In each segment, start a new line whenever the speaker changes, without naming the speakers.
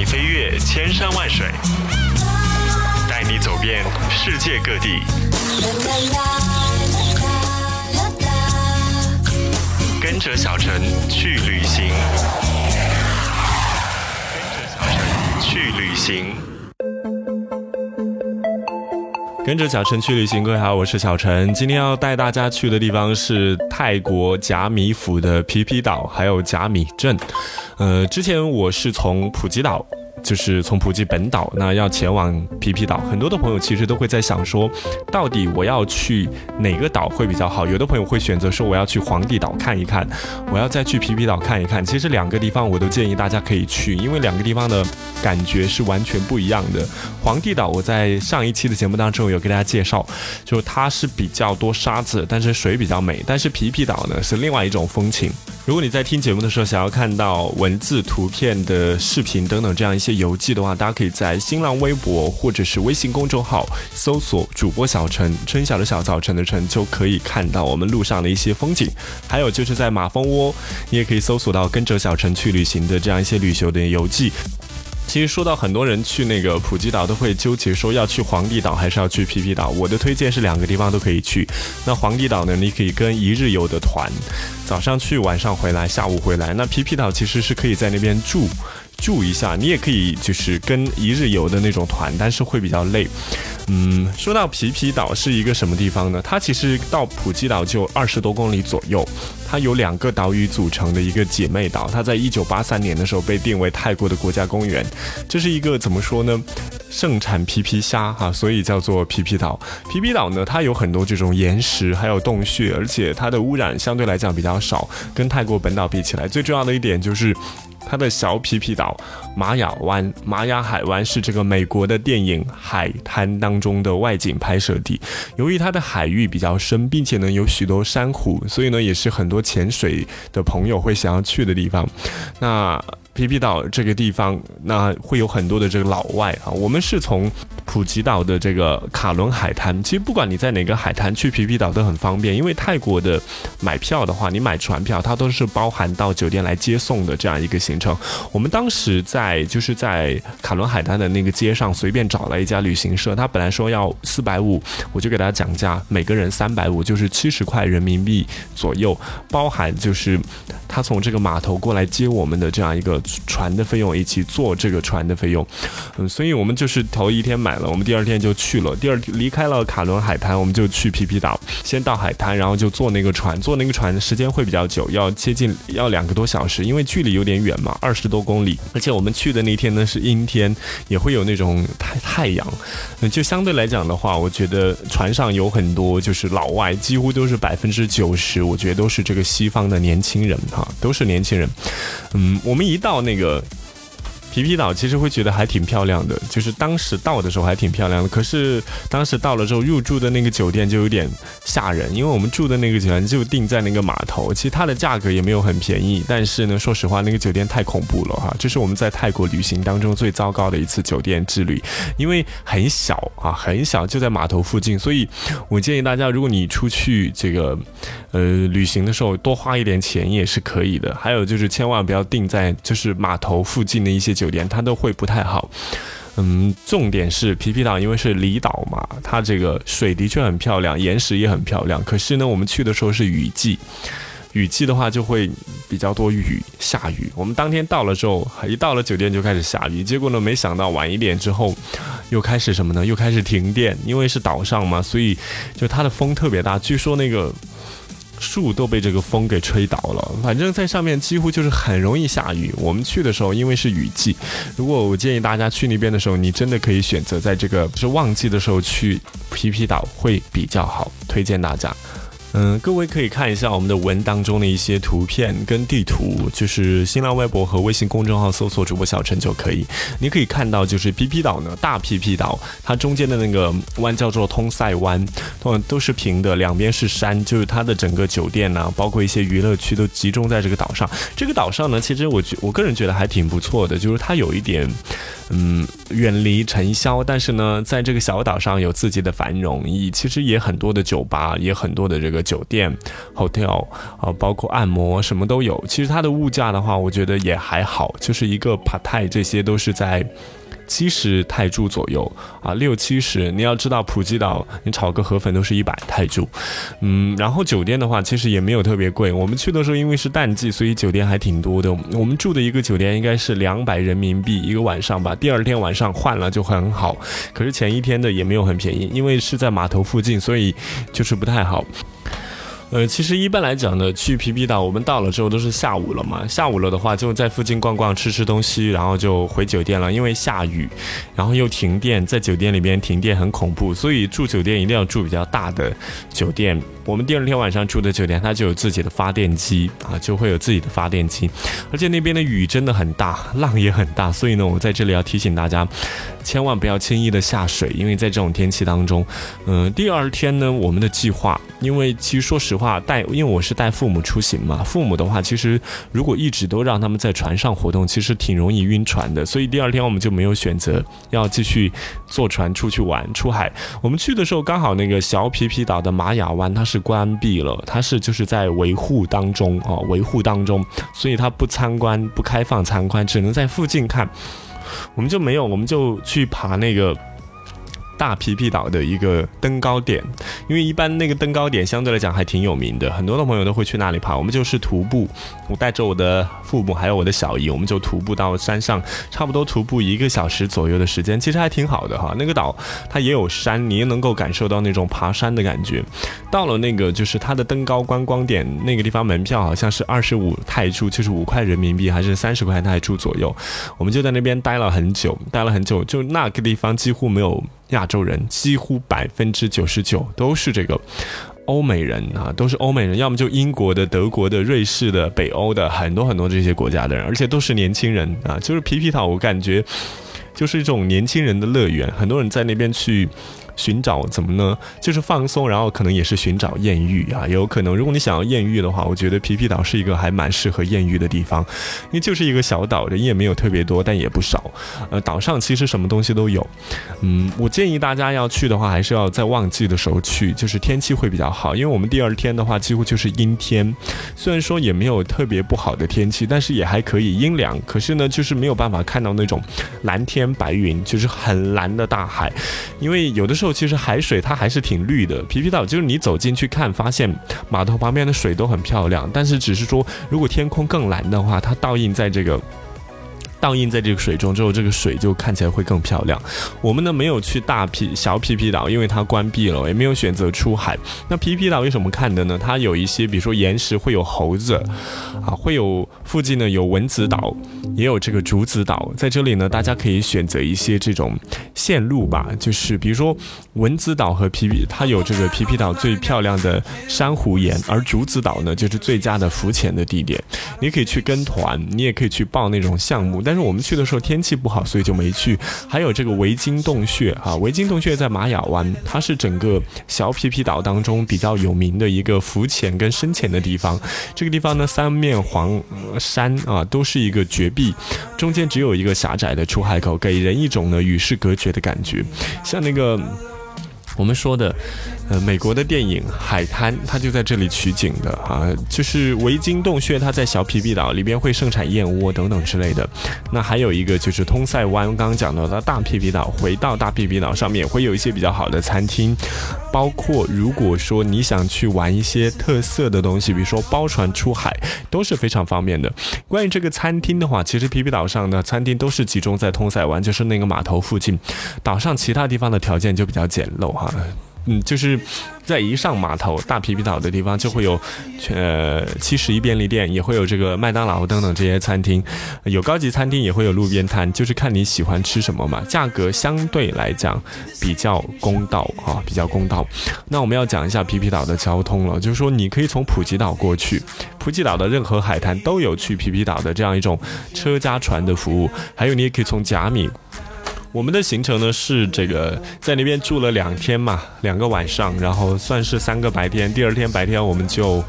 你飞越千山万水，带你走遍世界各地，跟着小陈去旅行，跟着小陈去旅行。跟着小陈去旅行，各位好，我是小陈。今天要带大家去的地方是泰国甲米府的皮皮岛，还有甲米镇。呃，之前我是从普吉岛。就是从普吉本岛，那要前往皮皮岛，很多的朋友其实都会在想说，到底我要去哪个岛会比较好？有的朋友会选择说我要去皇帝岛看一看，我要再去皮皮岛看一看。其实两个地方我都建议大家可以去，因为两个地方的感觉是完全不一样的。皇帝岛我在上一期的节目当中有给大家介绍，就它是比较多沙子，但是水比较美。但是皮皮岛呢是另外一种风情。如果你在听节目的时候想要看到文字、图片的视频等等这样一些游记的话，大家可以在新浪微博或者是微信公众号搜索主播小陈，春晓的小早晨的晨，就可以看到我们路上的一些风景。还有就是在马蜂窝，你也可以搜索到跟着小陈去旅行的这样一些旅游的游记。其实说到很多人去那个普吉岛都会纠结说要去皇帝岛还是要去皮皮岛。我的推荐是两个地方都可以去。那皇帝岛呢，你可以跟一日游的团，早上去晚上回来，下午回来。那皮皮岛其实是可以在那边住住一下，你也可以就是跟一日游的那种团，但是会比较累。嗯，说到皮皮岛是一个什么地方呢？它其实到普吉岛就二十多公里左右。它有两个岛屿组成的一个姐妹岛，它在一九八三年的时候被定为泰国的国家公园。这是一个怎么说呢？盛产皮皮虾哈，所以叫做皮皮岛。皮皮岛呢，它有很多这种岩石，还有洞穴，而且它的污染相对来讲比较少，跟泰国本岛比起来，最重要的一点就是。它的小皮皮岛玛雅湾、玛雅海湾是这个美国的电影《海滩》当中的外景拍摄地。由于它的海域比较深，并且呢有许多珊瑚，所以呢也是很多潜水的朋友会想要去的地方。那。皮皮岛这个地方，那会有很多的这个老外啊。我们是从普吉岛的这个卡伦海滩，其实不管你在哪个海滩去皮皮岛都很方便，因为泰国的买票的话，你买船票它都是包含到酒店来接送的这样一个行程。我们当时在就是在卡伦海滩的那个街上随便找了一家旅行社，他本来说要四百五，我就给他讲价，每个人三百五，就是七十块人民币左右，包含就是他从这个码头过来接我们的这样一个。船的费用以及坐这个船的费用，嗯，所以我们就是头一天买了，我们第二天就去了。第二离开了卡伦海滩，我们就去皮皮岛，先到海滩，然后就坐那个船，坐那个船时间会比较久，要接近要两个多小时，因为距离有点远嘛，二十多公里。而且我们去的那天呢是阴天，也会有那种太太阳，嗯就相对来讲的话，我觉得船上有很多就是老外，几乎都是百分之九十，我觉得都是这个西方的年轻人哈，都是年轻人。嗯，我们一到那个。皮皮岛其实会觉得还挺漂亮的，就是当时到的时候还挺漂亮的。可是当时到了之后，入住的那个酒店就有点吓人，因为我们住的那个酒店就定在那个码头，其实它的价格也没有很便宜。但是呢，说实话，那个酒店太恐怖了哈，这是我们在泰国旅行当中最糟糕的一次酒店之旅，因为很小啊，很小，就在码头附近。所以我建议大家，如果你出去这个呃旅行的时候，多花一点钱也是可以的。还有就是千万不要定在就是码头附近的一些。酒店它都会不太好，嗯，重点是皮皮岛，因为是离岛嘛，它这个水的确很漂亮，岩石也很漂亮。可是呢，我们去的时候是雨季，雨季的话就会比较多雨，下雨。我们当天到了之后，一到了酒店就开始下雨，结果呢，没想到晚一点之后又开始什么呢？又开始停电，因为是岛上嘛，所以就它的风特别大，据说那个。树都被这个风给吹倒了，反正在上面几乎就是很容易下雨。我们去的时候，因为是雨季，如果我建议大家去那边的时候，你真的可以选择在这个是旺季的时候去皮皮岛会比较好，推荐大家。嗯，各位可以看一下我们的文当中的一些图片跟地图，就是新浪微博和微信公众号搜索主播小陈就可以。你可以看到，就是皮皮岛呢，大皮皮岛，它中间的那个湾叫做通塞湾，都都是平的，两边是山，就是它的整个酒店呢，包括一些娱乐区都集中在这个岛上。这个岛上呢，其实我觉我个人觉得还挺不错的，就是它有一点，嗯，远离尘嚣，但是呢，在这个小岛上有自己的繁荣，以其实也很多的酒吧，也很多的这个。酒店、hotel 啊，包括按摩什么都有。其实它的物价的话，我觉得也还好，就是一个 p a t a i 这些都是在。七十泰铢左右啊，六七十。你要知道，普吉岛你炒个河粉都是一百泰铢，嗯，然后酒店的话，其实也没有特别贵。我们去的时候，因为是淡季，所以酒店还挺多的。我们住的一个酒店应该是两百人民币一个晚上吧。第二天晚上换了就很好，可是前一天的也没有很便宜，因为是在码头附近，所以就是不太好。呃，其实一般来讲呢，去皮皮岛，我们到了之后都是下午了嘛。下午了的话，就在附近逛逛，吃吃东西，然后就回酒店了。因为下雨，然后又停电，在酒店里边停电很恐怖，所以住酒店一定要住比较大的酒店。我们第二天晚上住的酒店，它就有自己的发电机啊，就会有自己的发电机。而且那边的雨真的很大，浪也很大，所以呢，我在这里要提醒大家，千万不要轻易的下水，因为在这种天气当中，嗯，第二天呢，我们的计划，因为其实说实话，话带因为我是带父母出行嘛，父母的话，其实如果一直都让他们在船上活动，其实挺容易晕船的。所以第二天我们就没有选择要继续坐船出去玩出海。我们去的时候刚好那个小皮皮岛的玛雅湾，它是关闭了，它是就是在维护当中啊，维护当中，所以它不参观不开放参观，只能在附近看。我们就没有，我们就去爬那个。大皮皮岛的一个登高点，因为一般那个登高点相对来讲还挺有名的，很多的朋友都会去那里爬。我们就是徒步，我带着我的父母还有我的小姨，我们就徒步到山上，差不多徒步一个小时左右的时间，其实还挺好的哈。那个岛它也有山，你也能够感受到那种爬山的感觉。到了那个就是它的登高观光点那个地方，门票好像是二十五泰铢，就是五块人民币还是三十块泰铢左右。我们就在那边待了很久，待了很久，就那个地方几乎没有。亚洲人几乎百分之九十九都是这个欧美人啊，都是欧美人，要么就英国的、德国的、瑞士的、北欧的，很多很多这些国家的人，而且都是年轻人啊，就是皮皮岛，我感觉就是一种年轻人的乐园，很多人在那边去。寻找怎么呢？就是放松，然后可能也是寻找艳遇啊，有可能。如果你想要艳遇的话，我觉得皮皮岛是一个还蛮适合艳遇的地方，因为就是一个小岛，人也没有特别多，但也不少。呃，岛上其实什么东西都有。嗯，我建议大家要去的话，还是要在旺季的时候去，就是天气会比较好。因为我们第二天的话，几乎就是阴天，虽然说也没有特别不好的天气，但是也还可以阴凉。可是呢，就是没有办法看到那种蓝天白云，就是很蓝的大海，因为有的时候。其实海水它还是挺绿的，皮皮岛就是你走进去看，发现码头旁边的水都很漂亮，但是只是说，如果天空更蓝的话，它倒映在这个。倒映在这个水中之后，这个水就看起来会更漂亮。我们呢没有去大皮小皮皮岛，因为它关闭了，也没有选择出海。那皮皮岛有什么看的呢？它有一些，比如说岩石会有猴子，啊，会有附近呢有蚊子岛，也有这个竹子岛。在这里呢，大家可以选择一些这种线路吧，就是比如说蚊子岛和皮皮，它有这个皮皮岛最漂亮的珊瑚岩，而竹子岛呢就是最佳的浮潜的地点。你可以去跟团，你也可以去报那种项目。但是我们去的时候天气不好，所以就没去。还有这个维京洞穴啊，维京洞穴在玛雅湾，它是整个小皮皮岛当中比较有名的一个浮潜跟深潜的地方。这个地方呢，三面黄山啊，都是一个绝壁，中间只有一个狭窄的出海口，给人一种呢与世隔绝的感觉，像那个。我们说的，呃，美国的电影《海滩》，它就在这里取景的啊，就是维京洞穴，它在小皮皮岛里边会盛产燕窝等等之类的。那还有一个就是通塞湾，刚刚讲到的大皮皮岛，回到大皮皮岛上面会有一些比较好的餐厅，包括如果说你想去玩一些特色的东西，比如说包船出海，都是非常方便的。关于这个餐厅的话，其实皮皮岛上的餐厅都是集中在通塞湾，就是那个码头附近，岛上其他地方的条件就比较简陋哈。嗯，就是在一上码头大皮皮岛的地方，就会有呃七十一便利店，也会有这个麦当劳等等这些餐厅，有高级餐厅，也会有路边摊，就是看你喜欢吃什么嘛。价格相对来讲比较公道啊，比较公道。那我们要讲一下皮皮岛的交通了，就是说你可以从普吉岛过去，普吉岛的任何海滩都有去皮皮岛的这样一种车加船的服务，还有你也可以从甲米。我们的行程呢是这个在那边住了两天嘛，两个晚上，然后算是三个白天。第二天白天我们就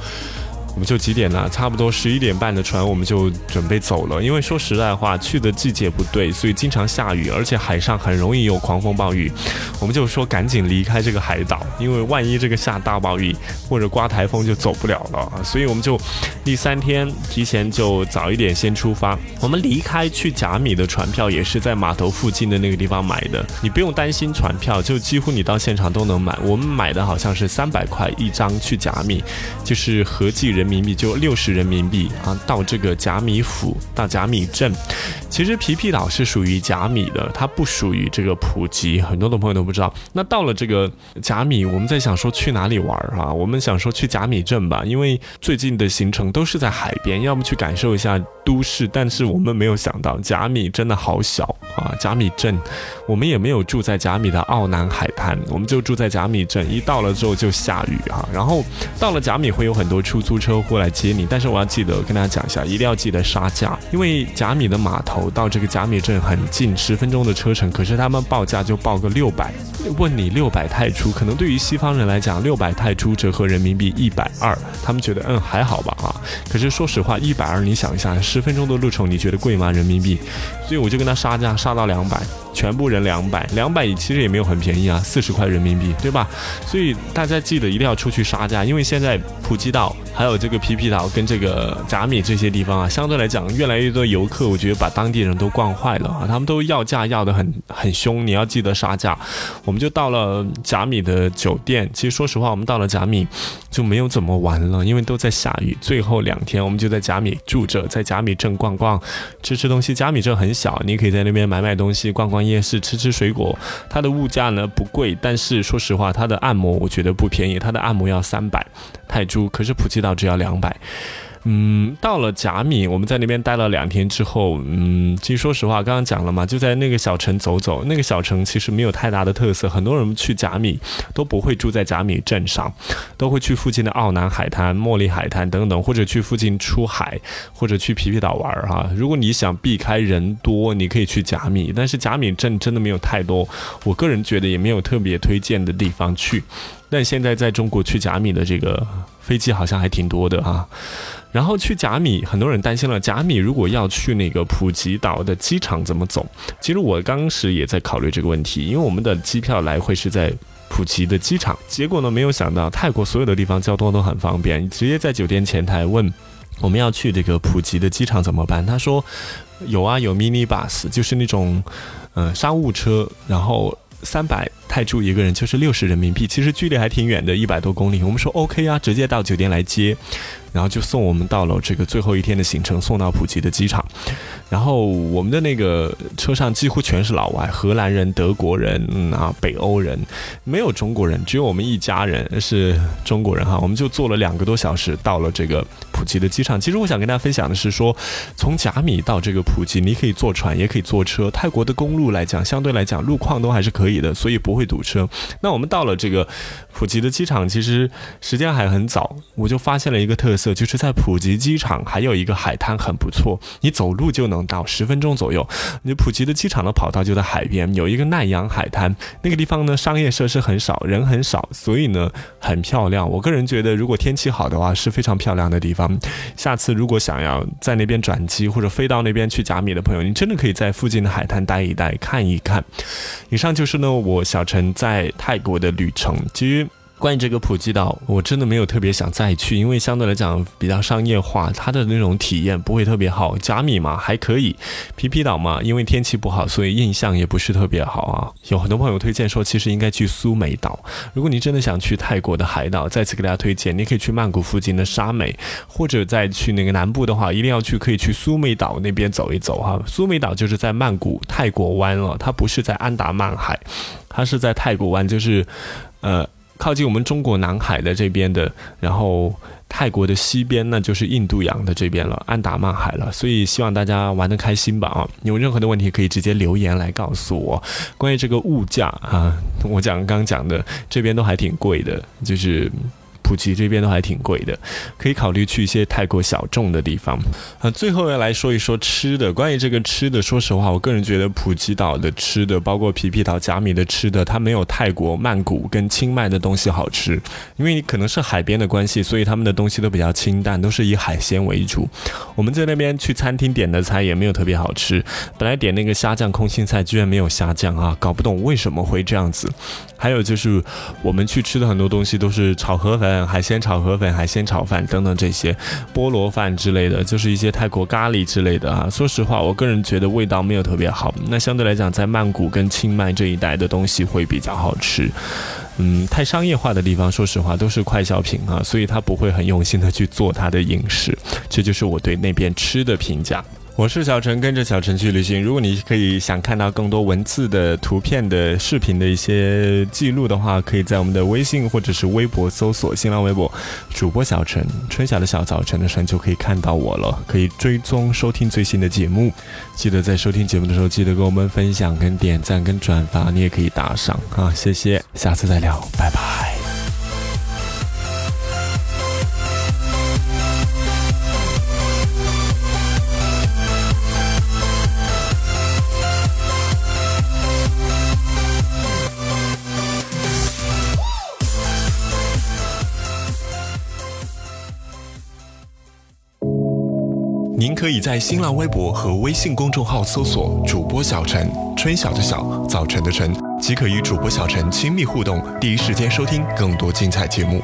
我们就几点呢？差不多十一点半的船，我们就准备走了。因为说实在话，去的季节不对，所以经常下雨，而且海上很容易有狂风暴雨。我们就说赶紧离开这个海岛，因为万一这个下大暴雨或者刮台风就走不了了。所以我们就第三天提前就早一点先出发。我们离开去甲米的船票也是在码头附近的那个地方买的，你不用担心船票，就几乎你到现场都能买。我们买的好像是三百块一张去甲米，就是合计人人民币就六十人民币啊，到这个贾米府到贾米镇。其实皮皮岛是属于甲米的，它不属于这个普吉，很多的朋友都不知道。那到了这个甲米，我们在想说去哪里玩啊？我们想说去甲米镇吧，因为最近的行程都是在海边，要么去感受一下都市。但是我们没有想到甲米真的好小啊！甲米镇，我们也没有住在甲米的奥南海滩，我们就住在甲米镇。一到了之后就下雨啊，然后到了甲米会有很多出租车过来接你，但是我要记得跟大家讲一下，一定要记得杀价，因为甲米的码头。到这个甲米镇很近，十分钟的车程，可是他们报价就报个六百，问你六百泰铢，可能对于西方人来讲，六百泰铢折合人民币一百二，他们觉得嗯还好吧啊，可是说实话，一百二你想一下，十分钟的路程，你觉得贵吗？人民币？所以我就跟他杀价，杀到两百。全部人两百，两百其实也没有很便宜啊，四十块人民币，对吧？所以大家记得一定要出去杀价，因为现在普吉岛还有这个皮皮岛跟这个甲米这些地方啊，相对来讲越来越多游客，我觉得把当地人都惯坏了啊，他们都要价要的很很凶，你要记得杀价。我们就到了甲米的酒店，其实说实话，我们到了甲米就没有怎么玩了，因为都在下雨。最后两天我们就在甲米住着，在甲米镇逛逛，吃吃东西。甲米镇很小，你可以在那边买买东西，逛逛。夜市吃吃水果，它的物价呢不贵，但是说实话，它的按摩我觉得不便宜，它的按摩要三百泰铢，可是普吉岛只要两百。嗯，到了甲米，我们在那边待了两天之后，嗯，其实说实话，刚刚讲了嘛，就在那个小城走走。那个小城其实没有太大的特色，很多人去甲米都不会住在甲米镇上，都会去附近的奥南海滩、茉莉海滩等等，或者去附近出海，或者去皮皮岛玩哈。如果你想避开人多，你可以去甲米，但是甲米镇真的没有太多，我个人觉得也没有特别推荐的地方去。但现在在中国去甲米的这个飞机好像还挺多的啊。然后去甲米，很多人担心了。甲米如果要去那个普吉岛的机场怎么走？其实我当时也在考虑这个问题，因为我们的机票来回是在普吉的机场。结果呢，没有想到泰国所有的地方交通都很方便，直接在酒店前台问我们要去这个普吉的机场怎么办？他说有啊，有 mini bus，就是那种呃商务车，然后三百泰铢一个人，就是六十人民币。其实距离还挺远的，一百多公里。我们说 OK 啊，直接到酒店来接。然后就送我们到了这个最后一天的行程，送到普吉的机场。然后我们的那个车上几乎全是老外，荷兰人、德国人嗯啊，北欧人，没有中国人，只有我们一家人是中国人哈。我们就坐了两个多小时到了这个普吉的机场。其实我想跟大家分享的是说，从甲米到这个普吉，你可以坐船，也可以坐车。泰国的公路来讲，相对来讲路况都还是可以的，所以不会会堵车。那我们到了这个普吉的机场，其实时间还很早，我就发现了一个特。色就是在普吉机场还有一个海滩很不错，你走路就能到，十分钟左右。你普吉的机场的跑道就在海边，有一个奈阳海滩，那个地方呢商业设施很少，人很少，所以呢很漂亮。我个人觉得，如果天气好的话，是非常漂亮的地方。下次如果想要在那边转机或者飞到那边去甲米的朋友，你真的可以在附近的海滩待一待，看一看。以上就是呢我小陈在泰国的旅程。其实。关于这个普吉岛，我真的没有特别想再去，因为相对来讲比较商业化，它的那种体验不会特别好。甲米嘛还可以，皮皮岛嘛，因为天气不好，所以印象也不是特别好啊。有很多朋友推荐说，其实应该去苏梅岛。如果你真的想去泰国的海岛，再次给大家推荐，你可以去曼谷附近的沙美，或者再去那个南部的话，一定要去可以去苏梅岛那边走一走哈。苏梅岛就是在曼谷泰国湾了，它不是在安达曼海，它是在泰国湾，就是呃。靠近我们中国南海的这边的，然后泰国的西边，那就是印度洋的这边了，安达曼海了。所以希望大家玩得开心吧啊！有任何的问题可以直接留言来告诉我。关于这个物价啊，我讲刚讲的这边都还挺贵的，就是普吉这边都还挺贵的，可以考虑去一些泰国小众的地方。啊，最后要来说一说吃的。关于这个吃的，说实话，我个人觉得普吉岛的吃的，包括皮皮岛、甲米的吃的，它没有泰国曼谷跟清迈的东西好吃。因为你可能是海边的关系，所以他们的东西都比较清淡，都是以海鲜为主。我们在那边去餐厅点的菜也没有特别好吃。本来点那个虾酱空心菜，居然没有虾酱啊，搞不懂为什么会这样子。还有就是我们去吃的很多东西都是炒河粉、海鲜炒河粉、海鲜炒饭等等这些菠萝饭之类的，就是一些泰国咖喱之类的啊。说实话，我个人觉得味道没有特别好。那相对来讲，在曼谷跟清迈这一带的东西会比较好吃。嗯，太商业化的地方，说实话都是快消品啊，所以他不会很用心的去做他的饮食。这就是我对那边吃的评价。我是小陈，跟着小陈去旅行。如果你可以想看到更多文字的、图片的、视频的一些记录的话，可以在我们的微信或者是微博搜索新浪微博主播小陈，春晓的小早晨的晨就可以看到我了。可以追踪收听最新的节目，记得在收听节目的时候记得跟我们分享、跟点赞、跟转发，你也可以打赏啊，谢谢，下次再聊，拜拜。可以在新浪微博和微信公众号搜索“主播小陈”，春晓的晓，早晨的晨，即可与主播小陈亲密互动，第一时间收听更多精彩节目。